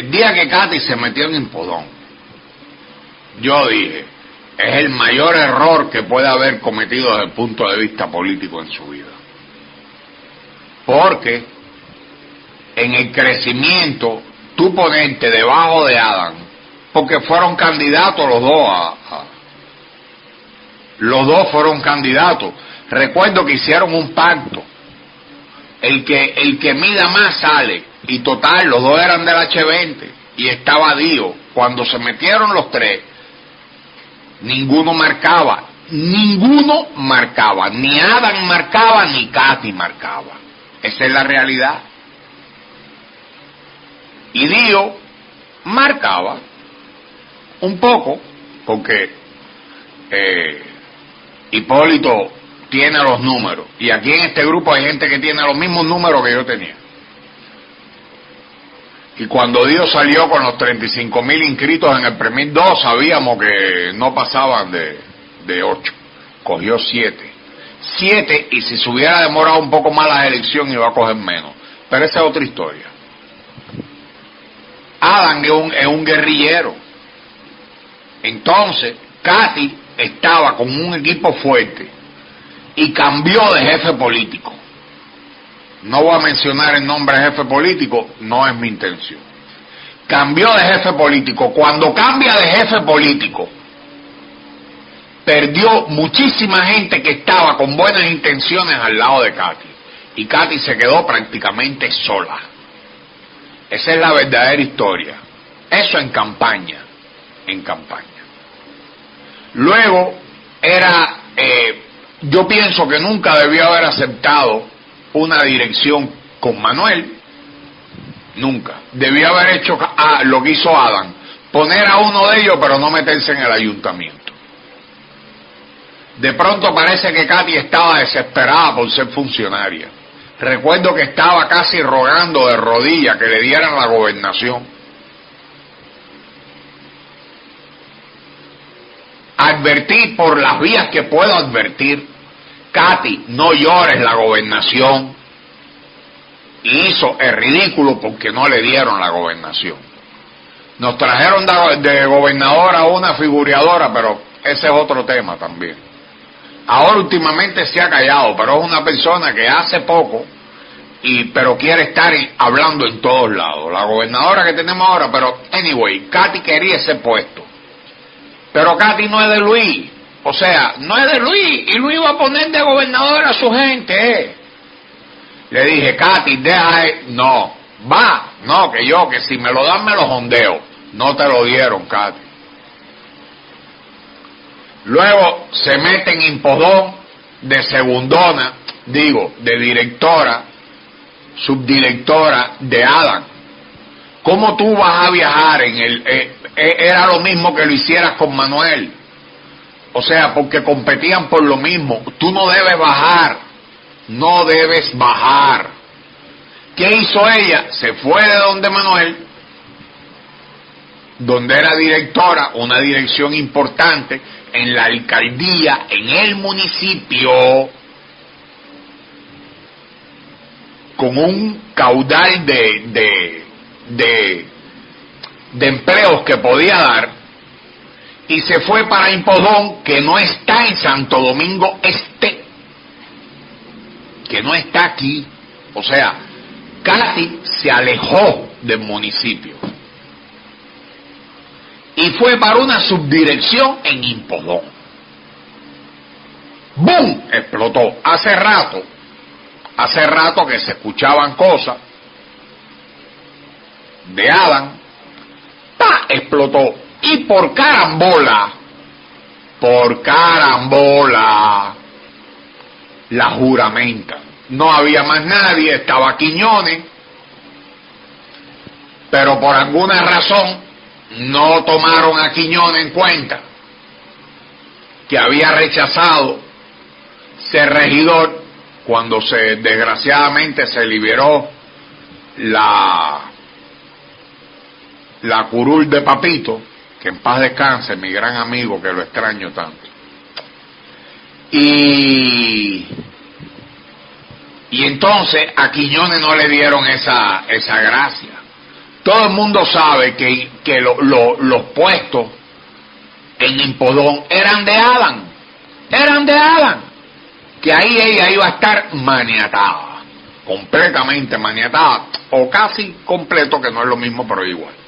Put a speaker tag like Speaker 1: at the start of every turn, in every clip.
Speaker 1: El día que Katy se metió en Impodón, yo dije, es el mayor error que puede haber cometido desde el punto de vista político en su vida. Porque en el crecimiento, tú ponerte debajo de Adam, porque fueron candidatos los dos a, los dos fueron candidatos. Recuerdo que hicieron un pacto. El que, el que mida más sale. Y total, los dos eran del H20. Y estaba Dio. Cuando se metieron los tres, ninguno marcaba. Ninguno marcaba. Ni Adam marcaba, ni Katy marcaba. Esa es la realidad. Y Dio marcaba un poco, porque eh, Hipólito tiene los números. Y aquí en este grupo hay gente que tiene los mismos números que yo tenía. Y cuando Dios salió con los 35 mil inscritos en el Premio 2, sabíamos que no pasaban de, de 8. Cogió 7. 7 y si se hubiera demorado un poco más la elección iba a coger menos. Pero esa es otra historia. Adam es un, es un guerrillero. Entonces, Katy estaba con un equipo fuerte y cambió de jefe político. No voy a mencionar el nombre de jefe político, no es mi intención. Cambió de jefe político. Cuando cambia de jefe político, perdió muchísima gente que estaba con buenas intenciones al lado de Katy. Y Katy se quedó prácticamente sola. Esa es la verdadera historia. Eso en campaña. En campaña. Luego era, eh, yo pienso que nunca debió haber aceptado una dirección con Manuel, nunca. Debió haber hecho lo que hizo Adam, poner a uno de ellos pero no meterse en el ayuntamiento. De pronto parece que Katy estaba desesperada por ser funcionaria. Recuerdo que estaba casi rogando de rodillas que le dieran la gobernación advertir por las vías que puedo advertir, Katy, no llores la gobernación. Hizo el ridículo porque no le dieron la gobernación. Nos trajeron de, gobernadora una figureadora, pero ese es otro tema también. Ahora últimamente se ha callado, pero es una persona que hace poco, y, pero quiere estar hablando en todos lados. La gobernadora que tenemos ahora, pero anyway, Katy quería ese puesto. Pero Katy no es de Luis. O sea, no es de Luis. Y Luis va a poner de gobernador a su gente. Eh. Le dije, Katy, deja. No, va. No, que yo, que si me lo dan, me lo jondeo. No te lo dieron, Katy. Luego se mete en impodón de segundona, digo, de directora, subdirectora de Adam. ¿Cómo tú vas a viajar en el... Eh, e, era lo mismo que lo hicieras con Manuel. O sea, porque competían por lo mismo. Tú no debes bajar. No debes bajar. ¿Qué hizo ella? Se fue de donde Manuel, donde era directora, una dirección importante, en la alcaldía, en el municipio, con un caudal de, de, de de empleos que podía dar y se fue para Impodón, que no está en Santo Domingo Este, que no está aquí. O sea, casi se alejó del municipio. Y fue para una subdirección en Impodón. ¡Bum! Explotó. Hace rato, hace rato que se escuchaban cosas de Adam explotó. Y por carambola, por carambola, la juramenta. No había más nadie, estaba Quiñones, pero por alguna razón no tomaron a Quiñones en cuenta, que había rechazado ser regidor cuando se desgraciadamente se liberó la la curul de Papito, que en paz descanse, mi gran amigo que lo extraño tanto. Y, y entonces a Quiñones no le dieron esa, esa gracia. Todo el mundo sabe que, que los puestos en Impodón eran de Adán, eran de Adán, que ahí ella iba a estar maniatada, completamente maniatada, o casi completo, que no es lo mismo, pero igual.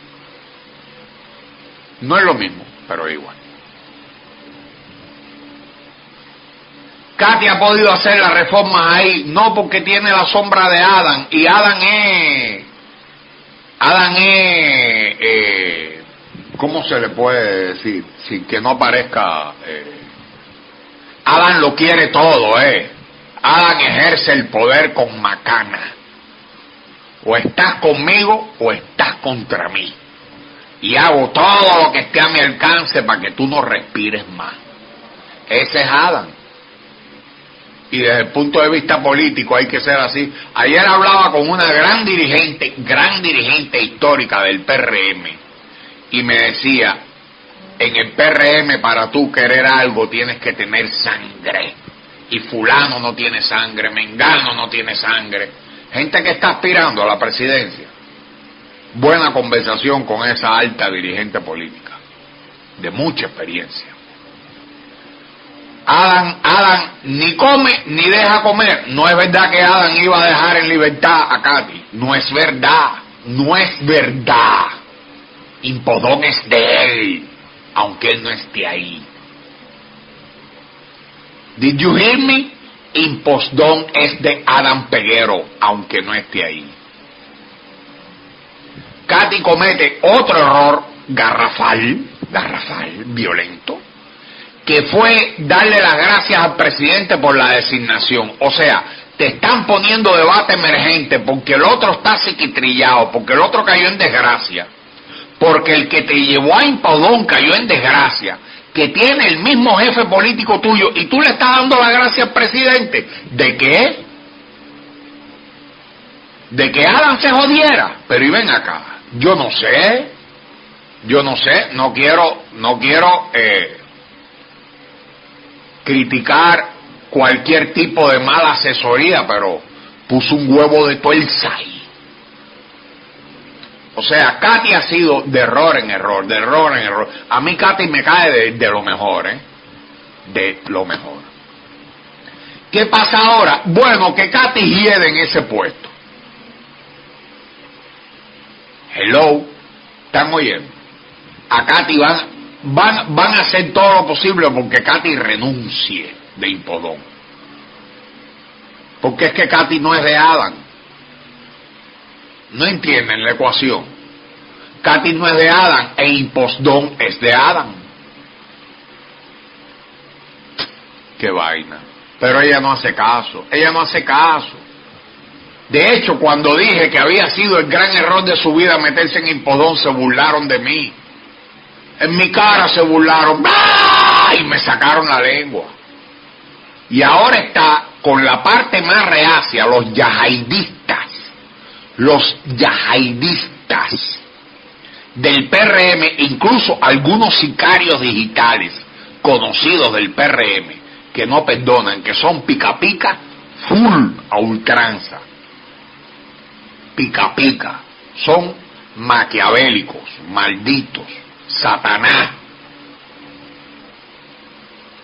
Speaker 1: No es lo mismo, pero igual. Katy ha podido hacer las reformas ahí, no porque tiene la sombra de Adán, y Adán es, Adán es, eh, ¿cómo se le puede decir? Sin que no parezca, eh, Adán lo quiere todo, eh. Adán ejerce el poder con macana. O estás conmigo o estás contra mí. Y hago todo lo que esté a mi alcance para que tú no respires más. Ese es Adán y desde el punto de vista político hay que ser así. Ayer hablaba con una gran dirigente, gran dirigente histórica del PRM, y me decía, en el PRM para tú querer algo tienes que tener sangre, y fulano no tiene sangre, mengano no tiene sangre, gente que está aspirando a la presidencia. Buena conversación con esa alta dirigente política, de mucha experiencia. Adán, Adán ni come ni deja comer. No es verdad que Adán iba a dejar en libertad a Katy. No es verdad. No es verdad. Impodón es de él, aunque él no esté ahí. Did you hear me? Impostón es de Adán Peguero, aunque no esté ahí. Katy comete otro error garrafal, garrafal, violento, que fue darle las gracias al presidente por la designación. O sea, te están poniendo debate emergente porque el otro está psiquitrillado, porque el otro cayó en desgracia, porque el que te llevó a Impodón cayó en desgracia, que tiene el mismo jefe político tuyo y tú le estás dando la gracia al presidente. ¿De qué? De que Adam se jodiera. Pero y ven acá, yo no sé, yo no sé, no quiero, no quiero eh, criticar cualquier tipo de mala asesoría, pero puso un huevo de tuerza ahí. O sea, Katy ha sido de error en error, de error en error. A mí Katy me cae de, lo mejor, ¿eh? De lo mejor. ¿Qué pasa ahora? Bueno, que Katy hiede en ese puesto. Hello, ¿están oyendo? A Katy van, van, van a hacer todo lo posible porque Katy renuncie de Impodón. Porque es que Katy no es de Adán. No entienden la ecuación. Katy no es de Adán e Impostón es de Adán. Qué vaina. Pero ella no hace caso. Ella no hace caso. De hecho, cuando dije que había sido el gran error de su vida meterse en Impodón, se burlaron de mí. En mi cara se burlaron y me sacaron la lengua. Y ahora está con la parte más reacia, los yahaidistas, los yahaidistas del PRM, incluso algunos sicarios digitales conocidos del PRM, que no perdonan, que son pica pica, full a ultranza. Pica pica, son maquiavélicos, malditos Satanás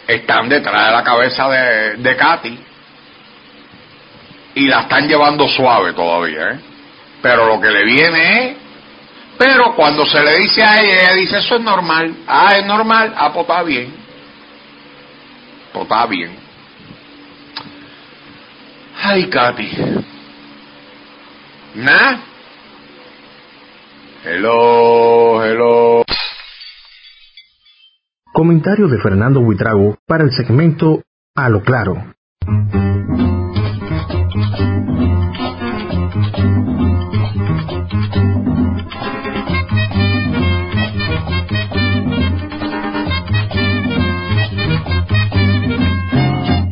Speaker 1: están detrás de la cabeza de, de Katy y la están llevando suave todavía, ¿eh? Pero lo que le viene es, pero cuando se le dice a ella, ella dice, eso es normal, ah, es normal, ah, pues está bien, pues está bien. Ay, Katy. ¿Nah? Hello, hello.
Speaker 2: Comentario de Fernando Huitrago para el segmento A lo Claro.